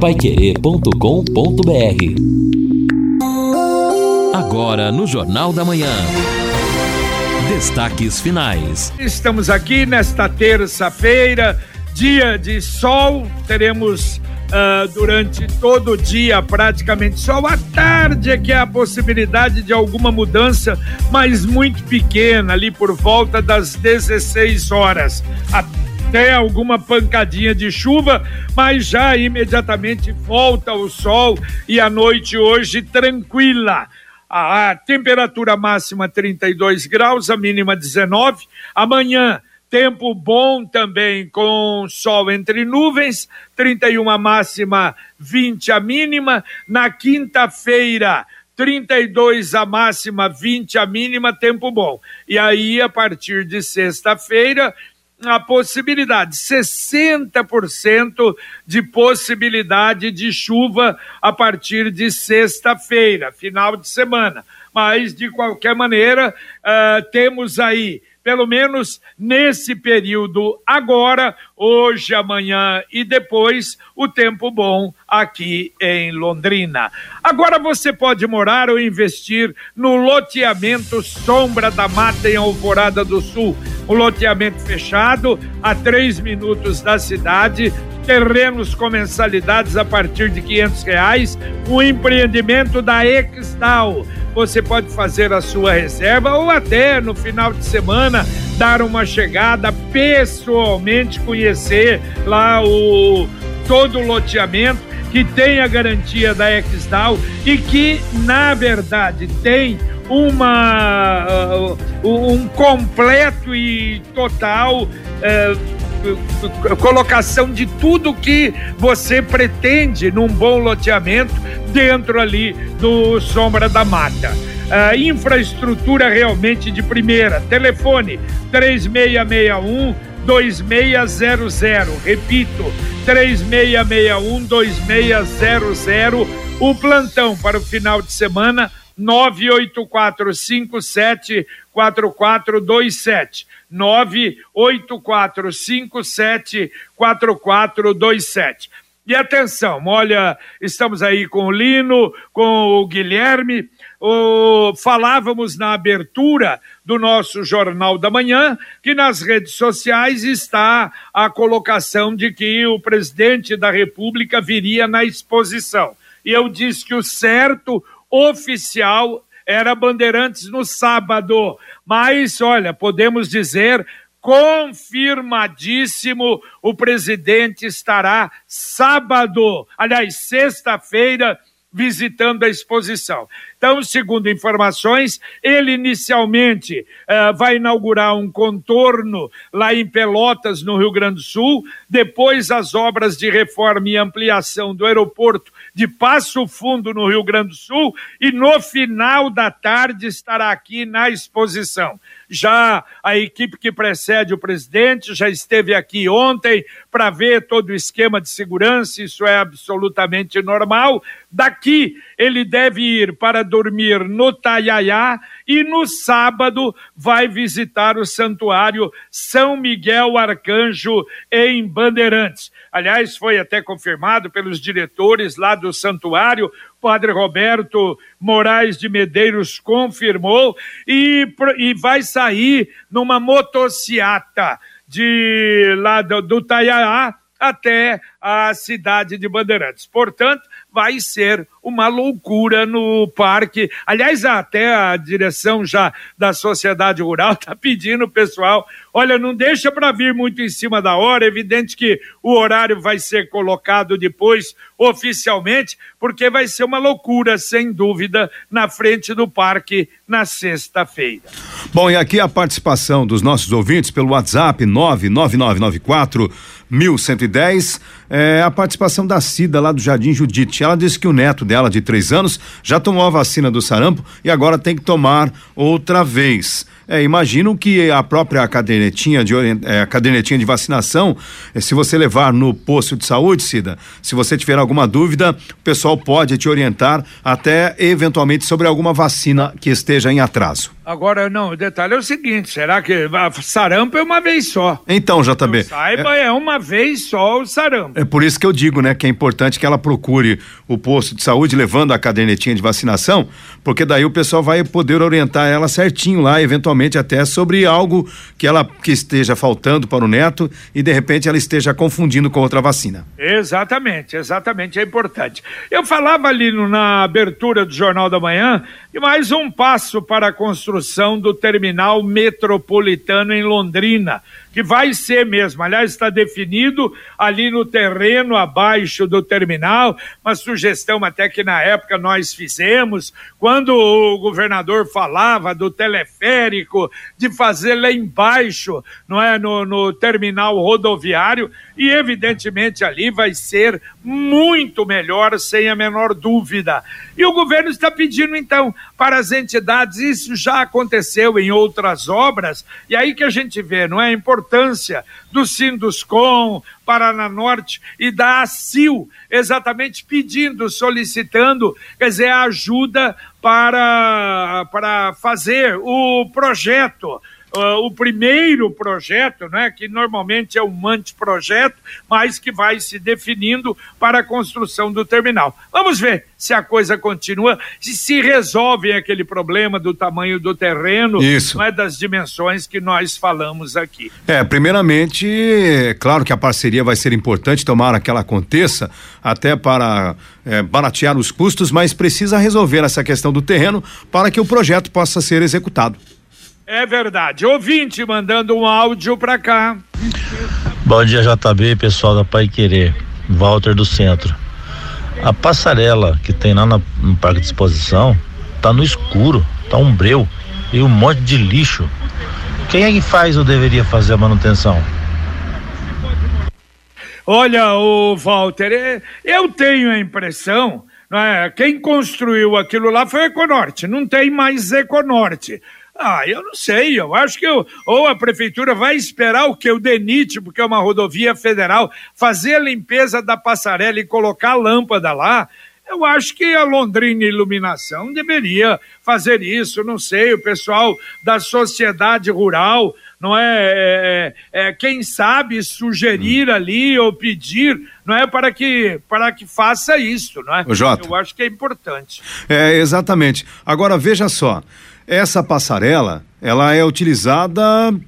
paiquerê.com.br Agora no Jornal da Manhã. Destaques finais. Estamos aqui nesta terça-feira, dia de sol. Teremos Uh, durante todo o dia, praticamente só à tarde é que há a possibilidade de alguma mudança, mas muito pequena, ali por volta das 16 horas. Até alguma pancadinha de chuva, mas já imediatamente volta o sol e a noite hoje tranquila. A temperatura máxima 32 graus, a mínima 19. Amanhã Tempo bom também com sol entre nuvens, 31 a máxima, 20 a mínima. Na quinta-feira, 32 a máxima, 20 a mínima, tempo bom. E aí, a partir de sexta-feira, a possibilidade, 60% de possibilidade de chuva a partir de sexta-feira, final de semana. Mas, de qualquer maneira, uh, temos aí pelo menos nesse período agora, hoje, amanhã e depois, o tempo bom aqui em Londrina. Agora você pode morar ou investir no loteamento Sombra da Mata em Alvorada do Sul. Um loteamento fechado a três minutos da cidade, terrenos com mensalidades a partir de quinhentos reais, o empreendimento da Extal você pode fazer a sua reserva ou até no final de semana dar uma chegada pessoalmente, conhecer lá o todo o loteamento que tem a garantia da Exdal e que na verdade tem uma uh, um completo e total uh, colocação de tudo que você pretende num bom loteamento dentro ali do Sombra da Mata. Uh, infraestrutura realmente de primeira. Telefone 3661 2600. Repito, 3661 2600. O plantão para o final de semana 98457 4427. 98457 4427. E atenção, olha, estamos aí com o Lino, com o Guilherme, falávamos na abertura do nosso Jornal da Manhã que nas redes sociais está a colocação de que o presidente da República viria na exposição. E eu disse que o certo, oficial era Bandeirantes no sábado. Mas, olha, podemos dizer confirmadíssimo, o presidente estará sábado, aliás, sexta-feira, visitando a exposição. Então, segundo informações, ele inicialmente uh, vai inaugurar um contorno lá em Pelotas, no Rio Grande do Sul, depois as obras de reforma e ampliação do aeroporto de Passo Fundo, no Rio Grande do Sul, e no final da tarde estará aqui na exposição. Já a equipe que precede o presidente já esteve aqui ontem para ver todo o esquema de segurança, isso é absolutamente normal. Daqui ele deve ir para dormir no Taiaiá e no sábado vai visitar o santuário São Miguel Arcanjo em Bandeirantes. Aliás, foi até confirmado pelos diretores lá do santuário, Padre Roberto Moraes de Medeiros confirmou e, e vai sair numa motociata de lá do, do Taiaá até a cidade de Bandeirantes. Portanto, vai ser uma loucura no parque. Aliás, até a direção já da sociedade rural está pedindo o pessoal, olha, não deixa para vir muito em cima da hora, é evidente que o horário vai ser colocado depois oficialmente, porque vai ser uma loucura, sem dúvida, na frente do parque na sexta-feira. Bom, e aqui a participação dos nossos ouvintes pelo WhatsApp 99994 1110, é a participação da Cida lá do Jardim Judite. Ela disse que o neto dela, de três anos, já tomou a vacina do sarampo e agora tem que tomar outra vez. É, imagino que a própria cadernetinha de, é, cadernetinha de vacinação, é, se você levar no posto de saúde, Cida, se você tiver alguma dúvida, o pessoal pode te orientar até eventualmente sobre alguma vacina que esteja em atraso. Agora, não, o detalhe é o seguinte: será que sarampo é uma vez só? Então, JB. saiba, é... é... uma vez só o sarampo. É por isso que eu digo, né, que é importante que ela procure o posto de saúde levando a cadernetinha de vacinação, porque daí o pessoal vai poder orientar ela certinho lá, eventualmente até sobre algo que ela que esteja faltando para o neto e de repente ela esteja confundindo com outra vacina. Exatamente, exatamente, é importante. Eu falava ali no, na abertura do Jornal da Manhã e mais um passo para a construção do terminal metropolitano em Londrina que vai ser mesmo. Aliás, está definido ali no terreno abaixo do terminal, uma sugestão até que na época nós fizemos, quando o governador falava do teleférico, de fazer lá embaixo, não é, no, no terminal rodoviário, e evidentemente ali vai ser muito melhor, sem a menor dúvida. E o governo está pedindo, então, para as entidades, isso já aconteceu em outras obras, e aí que a gente vê, não é? A importância do Sinduscom, Paraná Norte e da ACIL, exatamente pedindo, solicitando, quer dizer, ajuda para, para fazer o projeto uh, o primeiro projeto, né, que normalmente é um anteprojeto, mas que vai se definindo para a construção do terminal. Vamos ver se a coisa continua, se se resolve aquele problema do tamanho do terreno, Isso. Né, das dimensões que nós falamos aqui. É, primeiramente, é claro que a parceria vai ser importante, tomara que ela aconteça, até para é, baratear os custos, mas precisa resolver essa questão do terreno para que o projeto possa ser executado. É verdade. Ouvinte mandando um áudio para cá. Bom dia, JB, pessoal da Pai Querer. Walter do Centro. A passarela que tem lá no, no Parque de Exposição tá no escuro, tá um breu e um monte de lixo. Quem é que faz ou deveria fazer a manutenção? Olha, o Walter, é, eu tenho a impressão, é, quem construiu aquilo lá foi a Econorte, não tem mais Econorte. Ah, eu não sei. Eu acho que eu, ou a prefeitura vai esperar o que? O DENIT, porque é uma rodovia federal, fazer a limpeza da passarela e colocar a lâmpada lá. Eu acho que a Londrina Iluminação deveria fazer isso, não sei, o pessoal da sociedade rural, não é, é, é, é quem sabe sugerir hum. ali ou pedir, não é para que para que faça isso, não é? O Jota. Eu acho que é importante. É, exatamente. Agora veja só, essa passarela, ela é utilizada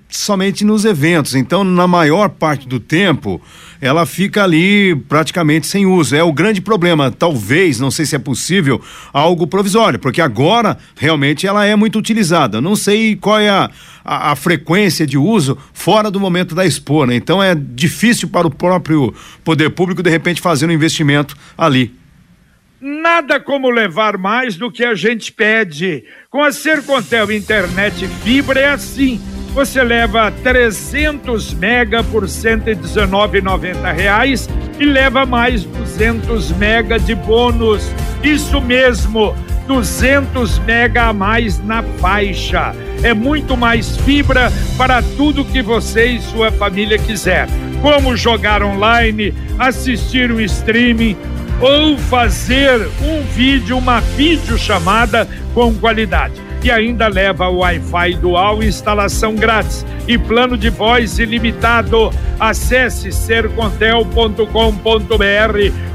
somente nos eventos, então na maior parte do tempo ela fica ali praticamente sem uso. É o grande problema. Talvez, não sei se é possível, algo provisório, porque agora realmente ela é muito utilizada. Não sei qual é a, a, a frequência de uso fora do momento da Expo, né? Então é difícil para o próprio poder público de repente fazer um investimento ali. Nada como levar mais do que a gente pede. Com a Sercontel Internet Fibra é assim. Você leva 300 mega por R$ 119,90 e leva mais 200 mega de bônus. Isso mesmo, 200 mega a mais na faixa. É muito mais fibra para tudo que você e sua família quiser. Como jogar online, assistir um streaming ou fazer um vídeo, uma videochamada com qualidade. E ainda leva Wi-Fi dual instalação grátis e plano de voz ilimitado. Acesse sercontel.com.br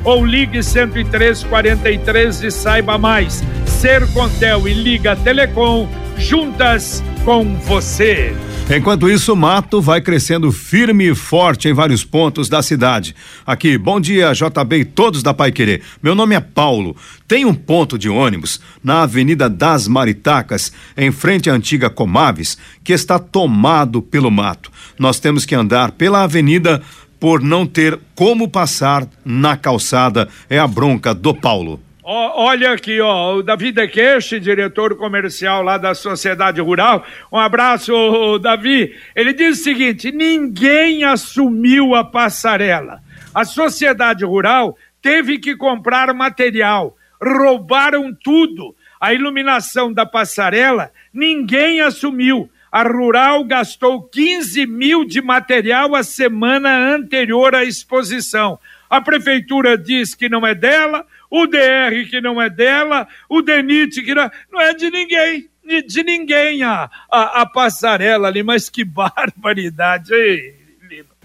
ou ligue 10343 e saiba mais. Sercontel e Liga Telecom juntas com você. Enquanto isso, o mato vai crescendo firme e forte em vários pontos da cidade. Aqui, bom dia, JB e todos da Pai Querer. Meu nome é Paulo. Tem um ponto de ônibus na Avenida das Maritacas, em frente à antiga Comaves, que está tomado pelo mato. Nós temos que andar pela avenida por não ter como passar na calçada. É a bronca do Paulo olha aqui, ó, o Davi Dequeche, diretor comercial lá da Sociedade Rural. Um abraço, Davi. Ele diz o seguinte: ninguém assumiu a passarela. A Sociedade Rural teve que comprar material, roubaram tudo. A iluminação da passarela, ninguém assumiu. A Rural gastou 15 mil de material a semana anterior à exposição. A prefeitura diz que não é dela, o DR que não é dela, o DENIT que não, não é de ninguém, de ninguém a, a, a passarela ali, mas que barbaridade. Ei.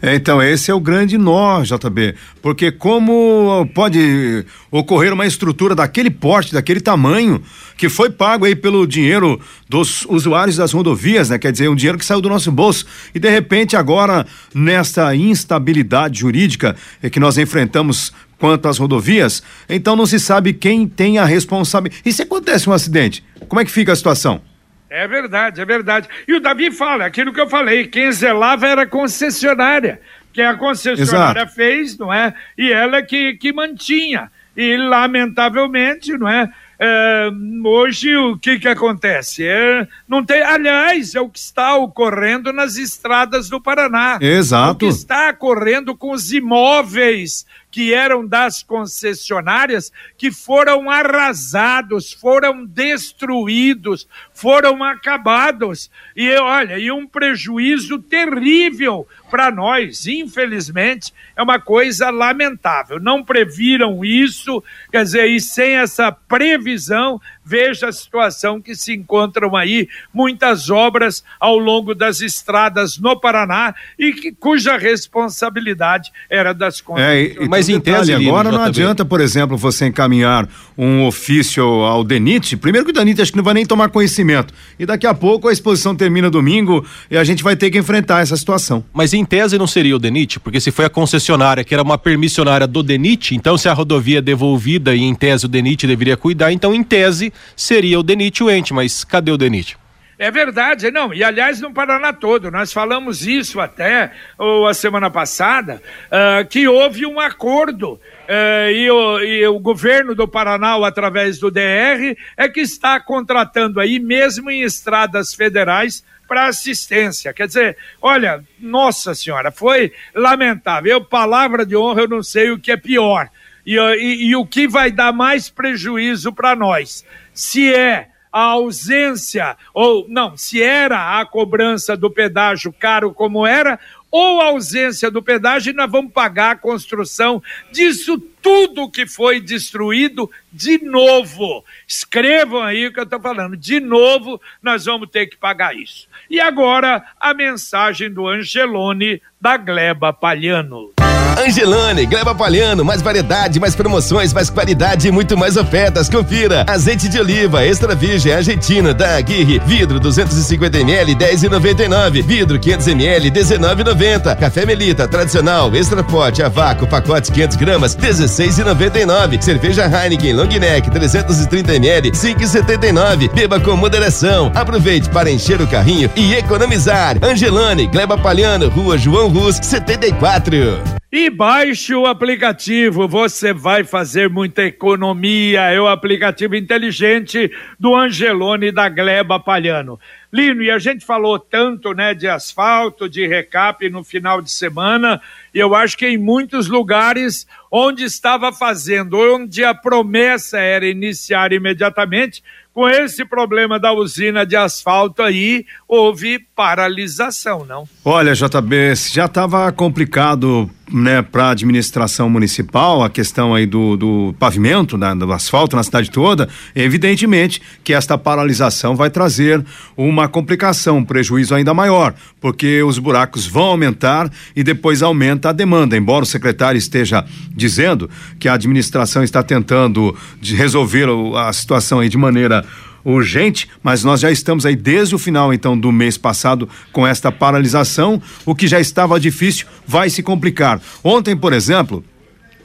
É, então, esse é o grande nó, JB, porque como pode ocorrer uma estrutura daquele porte, daquele tamanho, que foi pago aí pelo dinheiro dos usuários das rodovias, né? Quer dizer, um dinheiro que saiu do nosso bolso e de repente agora, nesta instabilidade jurídica é que nós enfrentamos quanto às rodovias, então não se sabe quem tem a responsabilidade. E se acontece um acidente, como é que fica a situação? É verdade, é verdade. E o Davi fala, aquilo que eu falei, quem zelava era a concessionária, que a concessionária Exato. fez, não é? E ela que, que mantinha. E, lamentavelmente, não é? é hoje o que que acontece? É, não tem, aliás, é o que está ocorrendo nas estradas do Paraná. Exato. O que está ocorrendo com os imóveis que eram das concessionárias que foram arrasados, foram destruídos, foram acabados. E olha, e um prejuízo terrível para nós, infelizmente, é uma coisa lamentável. Não previram isso, quer dizer, e sem essa previsão, veja a situação que se encontram aí muitas obras ao longo das estradas no Paraná e que, cuja responsabilidade era das concessionárias. É, mas em tese agora não adianta, por exemplo, você encaminhar um ofício ao DENIT, primeiro que o DENIT acho que não vai nem tomar conhecimento e daqui a pouco a exposição termina domingo e a gente vai ter que enfrentar essa situação. Mas em tese não seria o DENIT, porque se foi a concessionária que era uma permissionária do DENIT, então se a rodovia é devolvida e em tese o DENIT deveria cuidar, então em tese seria o DENIT o ente, mas cadê o DENIT? É verdade, não, e aliás no Paraná todo, nós falamos isso até ou, a semana passada, uh, que houve um acordo uh, e, o, e, o, governo do Paraná, através do DR, é que está contratando aí, mesmo em estradas federais, para assistência. Quer dizer, olha, nossa senhora, foi lamentável. Eu, palavra de honra, eu não sei o que é pior. E, e, e o que vai dar mais prejuízo para nós. Se é a ausência, ou não, se era a cobrança do pedágio caro como era, ou ausência do pedágio, nós vamos pagar a construção disso tudo que foi destruído de novo. Escrevam aí o que eu estou falando. De novo, nós vamos ter que pagar isso. E agora, a mensagem do Angelone da Gleba Palhano. Angelone, Gleba Palhano, mais variedade, mais promoções, mais qualidade e muito mais ofertas. Confira. Azeite de oliva extra virgem argentina da Aguirre, vidro 250 ml 10,99, vidro 500 ml 19,90. Café Melita tradicional extra forte a vácuo pacote 500 gramas 16,99. Cerveja Heineken Long Neck 330 ml 5,79. Beba com moderação. Aproveite para encher o carrinho e economizar. Angelone, Gleba Palhano, Rua João Rus 74. E baixe o aplicativo, você vai fazer muita economia. É o aplicativo inteligente do Angelone da Gleba Palhano. Lino, e a gente falou tanto, né, de asfalto, de recap no final de semana, e eu acho que em muitos lugares onde estava fazendo, onde a promessa era iniciar imediatamente, com esse problema da usina de asfalto aí, houve paralisação, não? Olha, JB, já estava complicado né, para a administração municipal, a questão aí do, do pavimento, né, do asfalto na cidade toda, evidentemente que esta paralisação vai trazer uma complicação, um prejuízo ainda maior, porque os buracos vão aumentar e depois aumenta a demanda. Embora o secretário esteja dizendo que a administração está tentando resolver a situação aí de maneira urgente, mas nós já estamos aí desde o final então do mês passado com esta paralisação, o que já estava difícil vai se complicar. Ontem, por exemplo,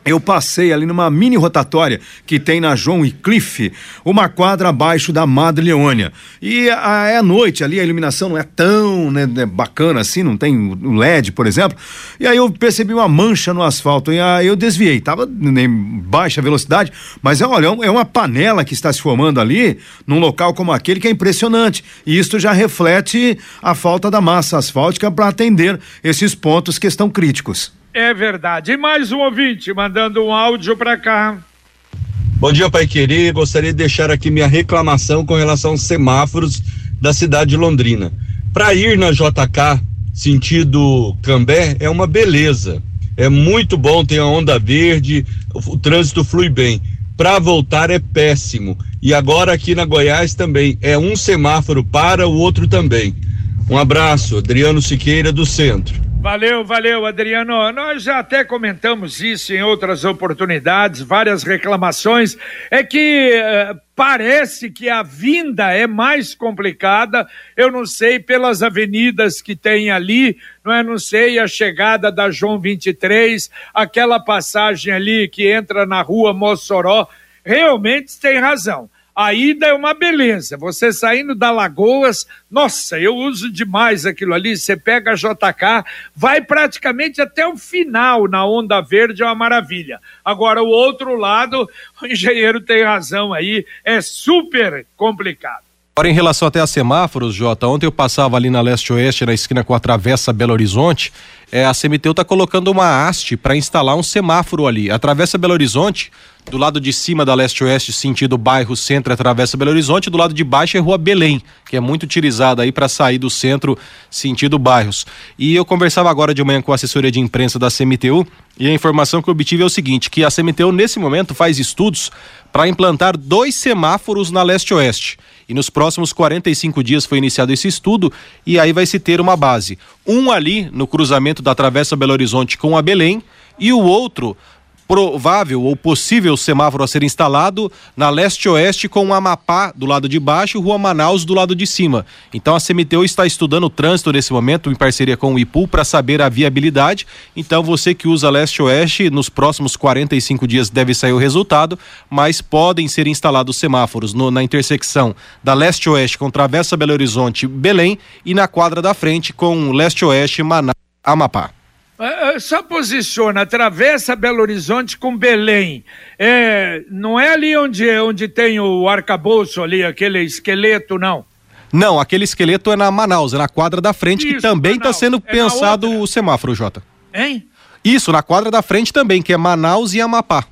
eu passei ali numa mini rotatória que tem na João e Cliff, uma quadra abaixo da Madre Leônia. E a, é noite ali, a iluminação não é tão né, né bacana assim, não tem o LED, por exemplo. E aí eu percebi uma mancha no asfalto e aí eu desviei. Tava em baixa velocidade, mas olha, é uma panela que está se formando ali, num local como aquele que é impressionante. E isso já reflete a falta da massa asfáltica para atender esses pontos que estão críticos. É verdade. E mais um ouvinte mandando um áudio para cá. Bom dia, Pai Querer. Gostaria de deixar aqui minha reclamação com relação aos semáforos da cidade de Londrina. Para ir na JK sentido Cambé é uma beleza. É muito bom, tem a onda verde, o, o trânsito flui bem. Para voltar é péssimo. E agora aqui na Goiás também é um semáforo para, o outro também. Um abraço, Adriano Siqueira do Centro. Valeu, valeu, Adriano. Nós já até comentamos isso em outras oportunidades, várias reclamações. É que uh, parece que a vinda é mais complicada. Eu não sei pelas avenidas que tem ali, não é? Não sei a chegada da João 23, aquela passagem ali que entra na rua Mossoró. Realmente tem razão. A ida é uma beleza. Você saindo da Lagoas, nossa, eu uso demais aquilo ali. Você pega a JK, vai praticamente até o final na Onda Verde, é uma maravilha. Agora, o outro lado, o engenheiro tem razão aí, é super complicado. Agora, em relação até a semáforos, Jota, ontem eu passava ali na leste-oeste, na esquina com a Travessa Belo Horizonte, é, a CMTU está colocando uma haste para instalar um semáforo ali. A Travessa Belo Horizonte, do lado de cima da leste-oeste, sentido bairro centro, é Travessa Belo Horizonte, do lado de baixo é Rua Belém, que é muito utilizada aí para sair do centro, sentido bairros. E eu conversava agora de manhã com a assessoria de imprensa da CMTU e a informação que eu obtive é o seguinte, que a CMTU nesse momento faz estudos para implantar dois semáforos na leste-oeste. E nos próximos 45 dias foi iniciado esse estudo e aí vai se ter uma base. Um ali no cruzamento da Travessa Belo Horizonte com a Belém e o outro provável ou possível semáforo a ser instalado na leste-oeste com o Amapá do lado de baixo e Rua Manaus do lado de cima. Então a CMTU está estudando o trânsito nesse momento em parceria com o IPU para saber a viabilidade. Então você que usa leste-oeste, nos próximos 45 dias deve sair o resultado, mas podem ser instalados semáforos no, na intersecção da leste-oeste com Travessa Belo Horizonte Belém e na quadra da frente com leste-oeste Manaus Amapá. Uh, só posiciona, atravessa Belo Horizonte com Belém. É, não é ali onde, onde tem o arcabouço ali, aquele esqueleto, não. Não, aquele esqueleto é na Manaus, é na quadra da frente, Isso, que também está sendo é pensado o semáforo, Jota. Hein? Isso, na quadra da frente também, que é Manaus e Amapá.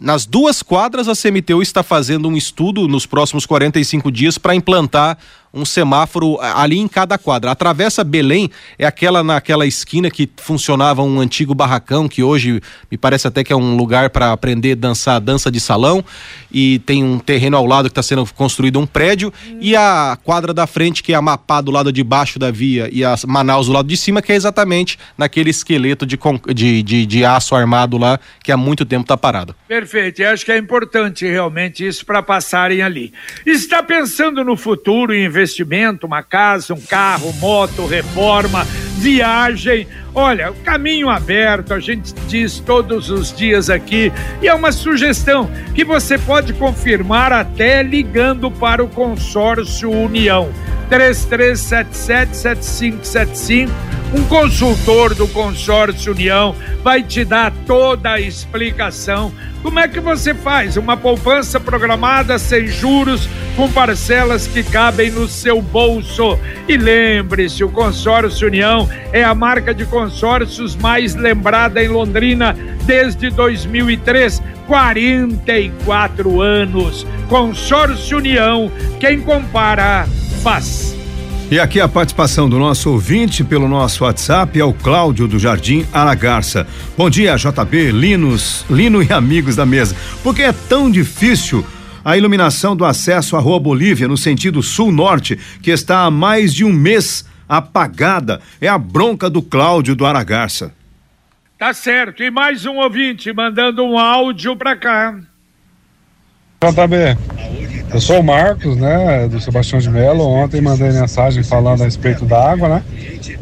Nas duas quadras, a CMTU está fazendo um estudo nos próximos 45 dias para implantar um semáforo ali em cada quadra. A Travessa Belém é aquela naquela esquina que funcionava um antigo barracão, que hoje me parece até que é um lugar para aprender a dançar dança de salão. E tem um terreno ao lado que está sendo construído um prédio. Hum. E a quadra da frente, que é a Mapá do lado de baixo da via, e a Manaus do lado de cima, que é exatamente naquele esqueleto de, de, de, de aço armado lá, que há muito tempo está parado. Perfeito. Eu acho que é importante realmente isso para passarem ali. Está pensando no futuro em investimento, uma casa, um carro, moto, reforma, viagem. Olha, caminho aberto, a gente diz todos os dias aqui, e é uma sugestão que você pode confirmar até ligando para o consórcio União. 33777575. Um consultor do consórcio União vai te dar toda a explicação como é que você faz uma poupança programada sem juros, com parcelas que cabem no seu bolso? E lembre-se, o Consórcio União é a marca de consórcios mais lembrada em Londrina desde 2003. 44 anos. Consórcio União, quem compara, faz. E aqui a participação do nosso ouvinte pelo nosso WhatsApp é o Cláudio do Jardim Aragarça. Bom dia, JB, Linos, Lino e amigos da mesa. Por que é tão difícil a iluminação do acesso à Rua Bolívia no sentido sul-norte, que está há mais de um mês apagada? É a bronca do Cláudio do Aragarça. Tá certo. E mais um ouvinte mandando um áudio para cá. JB, eu sou o Marcos, né, do Sebastião de Melo. Ontem mandei mensagem falando a respeito da água, né?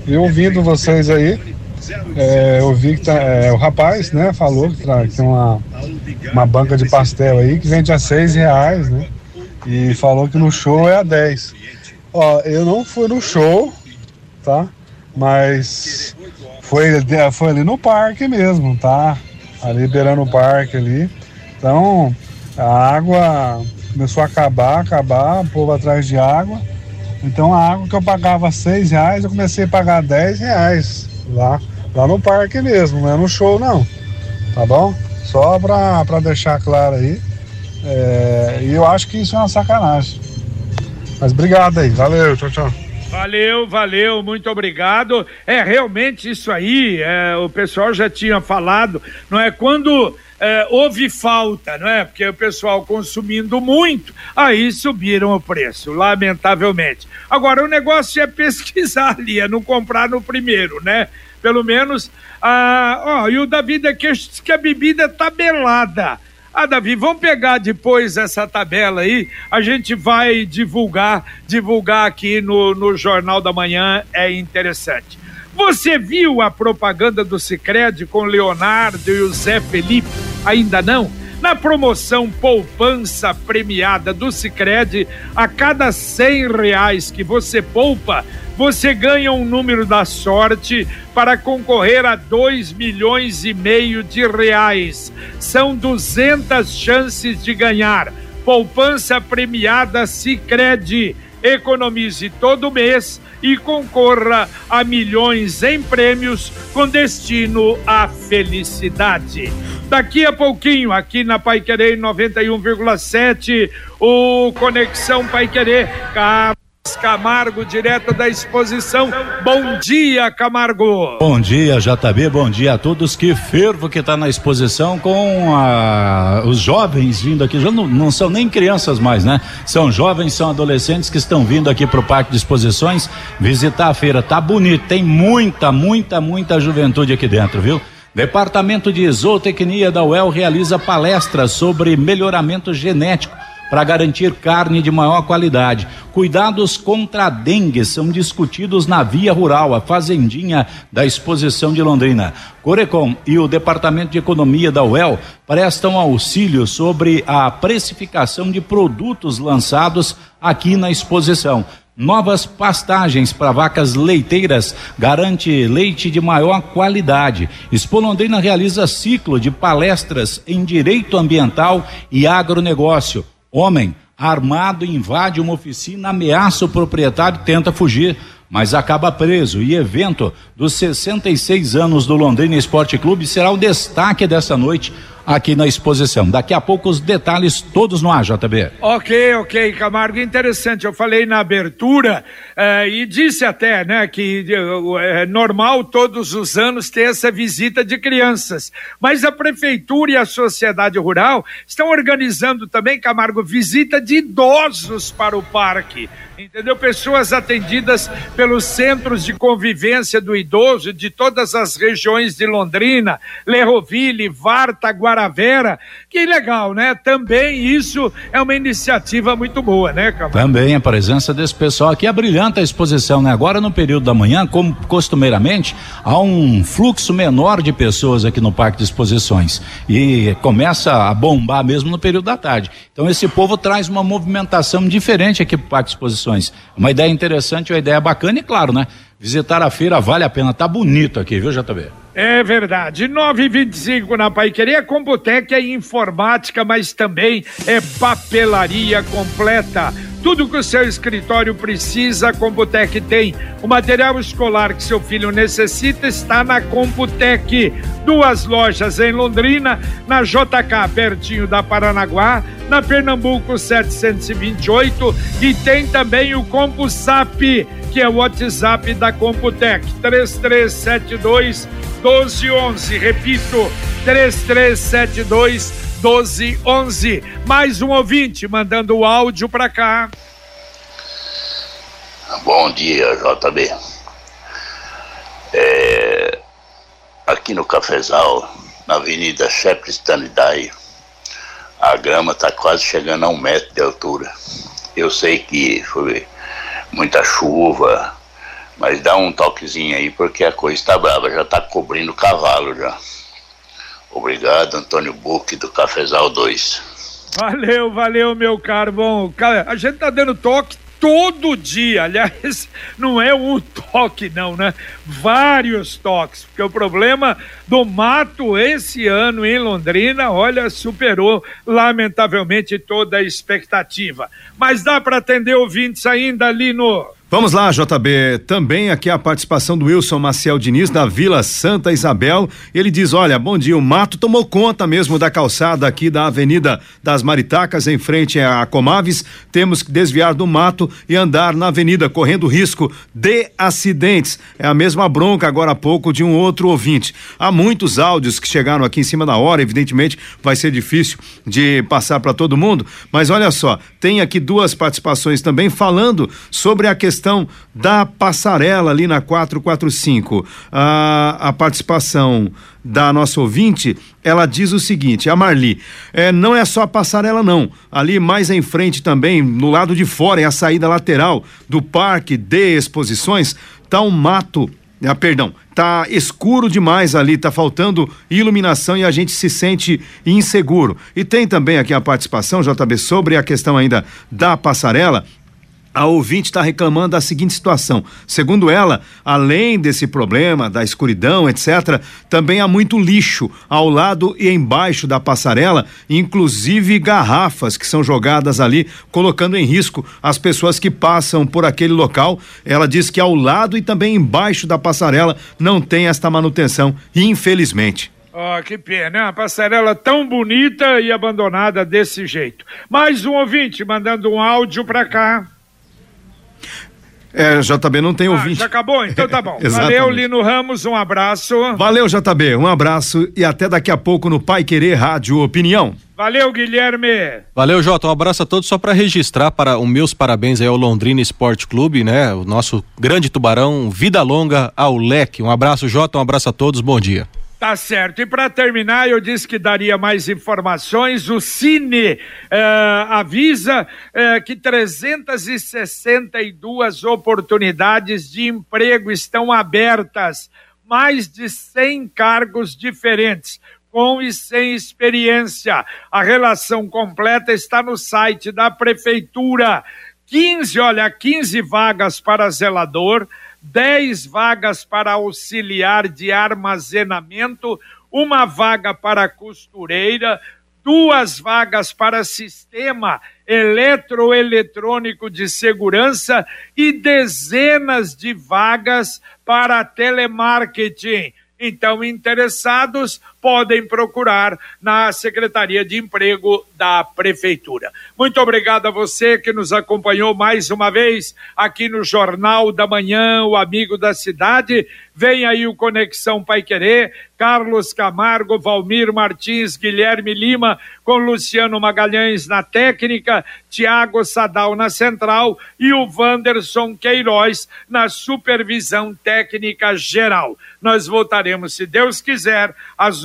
E ouvindo vocês aí, é, eu vi que tá, é, o rapaz, né, falou que, tá, que tem uma, uma banca de pastel aí que vende a seis reais, né? E falou que no show é a dez. Ó, eu não fui no show, tá? Mas foi, foi ali no parque mesmo, tá? Ali beirando o parque ali. Então, a água começou a acabar, acabar, o povo atrás de água. Então a água que eu pagava seis reais, eu comecei a pagar dez reais lá, lá no parque mesmo, não é no show não. Tá bom? Só pra, pra deixar claro aí. É, e eu acho que isso é uma sacanagem. Mas obrigado aí, valeu, tchau, tchau. Valeu, valeu, muito obrigado. É realmente isso aí, é, o pessoal já tinha falado, não é? Quando é, houve falta, não é? Porque o pessoal consumindo muito, aí subiram o preço, lamentavelmente. Agora, o negócio é pesquisar ali, é não comprar no primeiro, né? Pelo menos, ah, ó, e o aqui diz que a bebida é tabelada. Ah, Davi, vamos pegar depois essa tabela aí, a gente vai divulgar, divulgar aqui no, no Jornal da Manhã, é interessante. Você viu a propaganda do Cicred com Leonardo e o Zé Felipe? Ainda não? Na promoção Poupança Premiada do Cicred, a cada cem reais que você poupa, você ganha um número da sorte para concorrer a 2 milhões e meio de reais. São 200 chances de ganhar. Poupança premiada Sicredi. Economize todo mês e concorra a milhões em prêmios com destino à felicidade. Daqui a pouquinho, aqui na Pai Querer 91,7, o Conexão Pai Querer. Camargo, direto da exposição. Bom dia, Camargo. Bom dia, JB. Bom dia a todos. Que fervo que está na exposição com a, os jovens vindo aqui. Já não, não, são nem crianças mais, né? São jovens, são adolescentes que estão vindo aqui para o Parque de Exposições visitar a feira. Tá bonito, tem muita, muita, muita juventude aqui dentro, viu? Departamento de Zootecnia da UEL realiza palestras sobre melhoramento genético para garantir carne de maior qualidade. Cuidados contra a dengue são discutidos na Via Rural, a Fazendinha da Exposição de Londrina. Corecom e o Departamento de Economia da UEL prestam auxílio sobre a precificação de produtos lançados aqui na exposição. Novas pastagens para vacas leiteiras garante leite de maior qualidade. Expo Londrina realiza ciclo de palestras em direito ambiental e agronegócio. Homem armado invade uma oficina, ameaça o proprietário e tenta fugir, mas acaba preso. E evento dos 66 anos do Londrina Esporte Clube será o destaque dessa noite aqui na exposição. Daqui a pouco os detalhes todos no AJB. Ok, ok, Camargo, interessante. Eu falei na abertura eh, e disse até, né, que eh, é normal todos os anos ter essa visita de crianças, mas a prefeitura e a sociedade rural estão organizando também, Camargo, visita de idosos para o parque entendeu? Pessoas atendidas pelos centros de convivência do idoso de todas as regiões de Londrina, Lerroville, Varta, Que legal, né? Também isso é uma iniciativa muito boa, né, Camargo? Também a presença desse pessoal aqui é brilhante a exposição, né? Agora no período da manhã, como costumeiramente, há um fluxo menor de pessoas aqui no Parque de Exposições e começa a bombar mesmo no período da tarde. Então esse povo traz uma movimentação diferente aqui para o Parque de Exposições uma ideia interessante, uma ideia bacana e claro, né? Visitar a feira vale a pena, tá bonito aqui, viu, JB? É verdade. 925 na Paiqueria, Computec é informática, mas também é papelaria completa. Tudo que o seu escritório precisa, a Computec tem. O material escolar que seu filho necessita está na Computec. Duas lojas em Londrina, na JK, pertinho da Paranaguá, na Pernambuco 728 e tem também o CompuSap, que é o WhatsApp da Computec, 3372 1211. Repito, 3372 1211. Mais um ouvinte mandando o áudio para cá. Bom dia, JB. É, aqui no Cafezal, na Avenida Shepard Stanley, a grama está quase chegando a um metro de altura. Eu sei que foi muita chuva, mas dá um toquezinho aí porque a coisa está brava, já está cobrindo o cavalo já. Obrigado, Antônio Buque, do Cafezal 2. Valeu, valeu, meu caro. Bom, a gente tá dando toque todo dia. Aliás, não é um toque, não, né? Vários toques, porque o problema do mato esse ano em Londrina, olha, superou lamentavelmente toda a expectativa. Mas dá para atender ouvintes ainda ali no Vamos lá, JB. Também aqui a participação do Wilson Maciel Diniz, da Vila Santa Isabel. Ele diz: Olha, bom dia. O mato tomou conta mesmo da calçada aqui da Avenida das Maritacas, em frente à Comaves. Temos que desviar do mato e andar na avenida, correndo risco de acidentes. É a mesma bronca agora há pouco de um outro ouvinte. Há muitos áudios que chegaram aqui em cima da hora, evidentemente vai ser difícil de passar para todo mundo, mas olha só, tem aqui duas participações também falando sobre a questão questão da passarela ali na 445. A, a participação da nossa ouvinte, ela diz o seguinte: a Marli, é, não é só a passarela, não. Ali mais em frente também, no lado de fora, é a saída lateral do parque de exposições, tá um mato. Ah, perdão, tá escuro demais ali, tá faltando iluminação e a gente se sente inseguro. E tem também aqui a participação, JB, sobre a questão ainda da passarela a ouvinte está reclamando da seguinte situação. Segundo ela, além desse problema da escuridão, etc., também há muito lixo ao lado e embaixo da passarela, inclusive garrafas que são jogadas ali, colocando em risco as pessoas que passam por aquele local. Ela diz que ao lado e também embaixo da passarela não tem esta manutenção, infelizmente. Oh, que pena, uma passarela tão bonita e abandonada desse jeito. Mais um ouvinte mandando um áudio para cá. É, JB não tem ah, ouvinte. Já acabou? Então tá bom. Valeu, Lino Ramos, um abraço. Valeu, JB, um abraço e até daqui a pouco no Pai Querer Rádio Opinião. Valeu, Guilherme. Valeu, Jota. Um abraço a todos. Só para registrar para os meus parabéns aí ao Londrina Esporte Clube, né? O nosso grande tubarão, vida longa ao leque. Um abraço, Jota. Um abraço a todos. Bom dia. Tá certo. E para terminar, eu disse que daria mais informações. O Cine uh, avisa uh, que 362 oportunidades de emprego estão abertas, mais de 100 cargos diferentes. Com e sem experiência. A relação completa está no site da Prefeitura. 15, olha, 15 vagas para zelador, 10 vagas para auxiliar de armazenamento, uma vaga para costureira, duas vagas para sistema eletroeletrônico de segurança e dezenas de vagas para telemarketing. Então, interessados podem procurar na Secretaria de Emprego da Prefeitura. Muito obrigado a você que nos acompanhou mais uma vez aqui no Jornal da Manhã, o Amigo da Cidade. Vem aí o Conexão Pai Querer, Carlos Camargo, Valmir Martins, Guilherme Lima, com Luciano Magalhães na técnica, Tiago Sadal na central e o Wanderson Queiroz na supervisão técnica geral. Nós voltaremos, se Deus quiser, às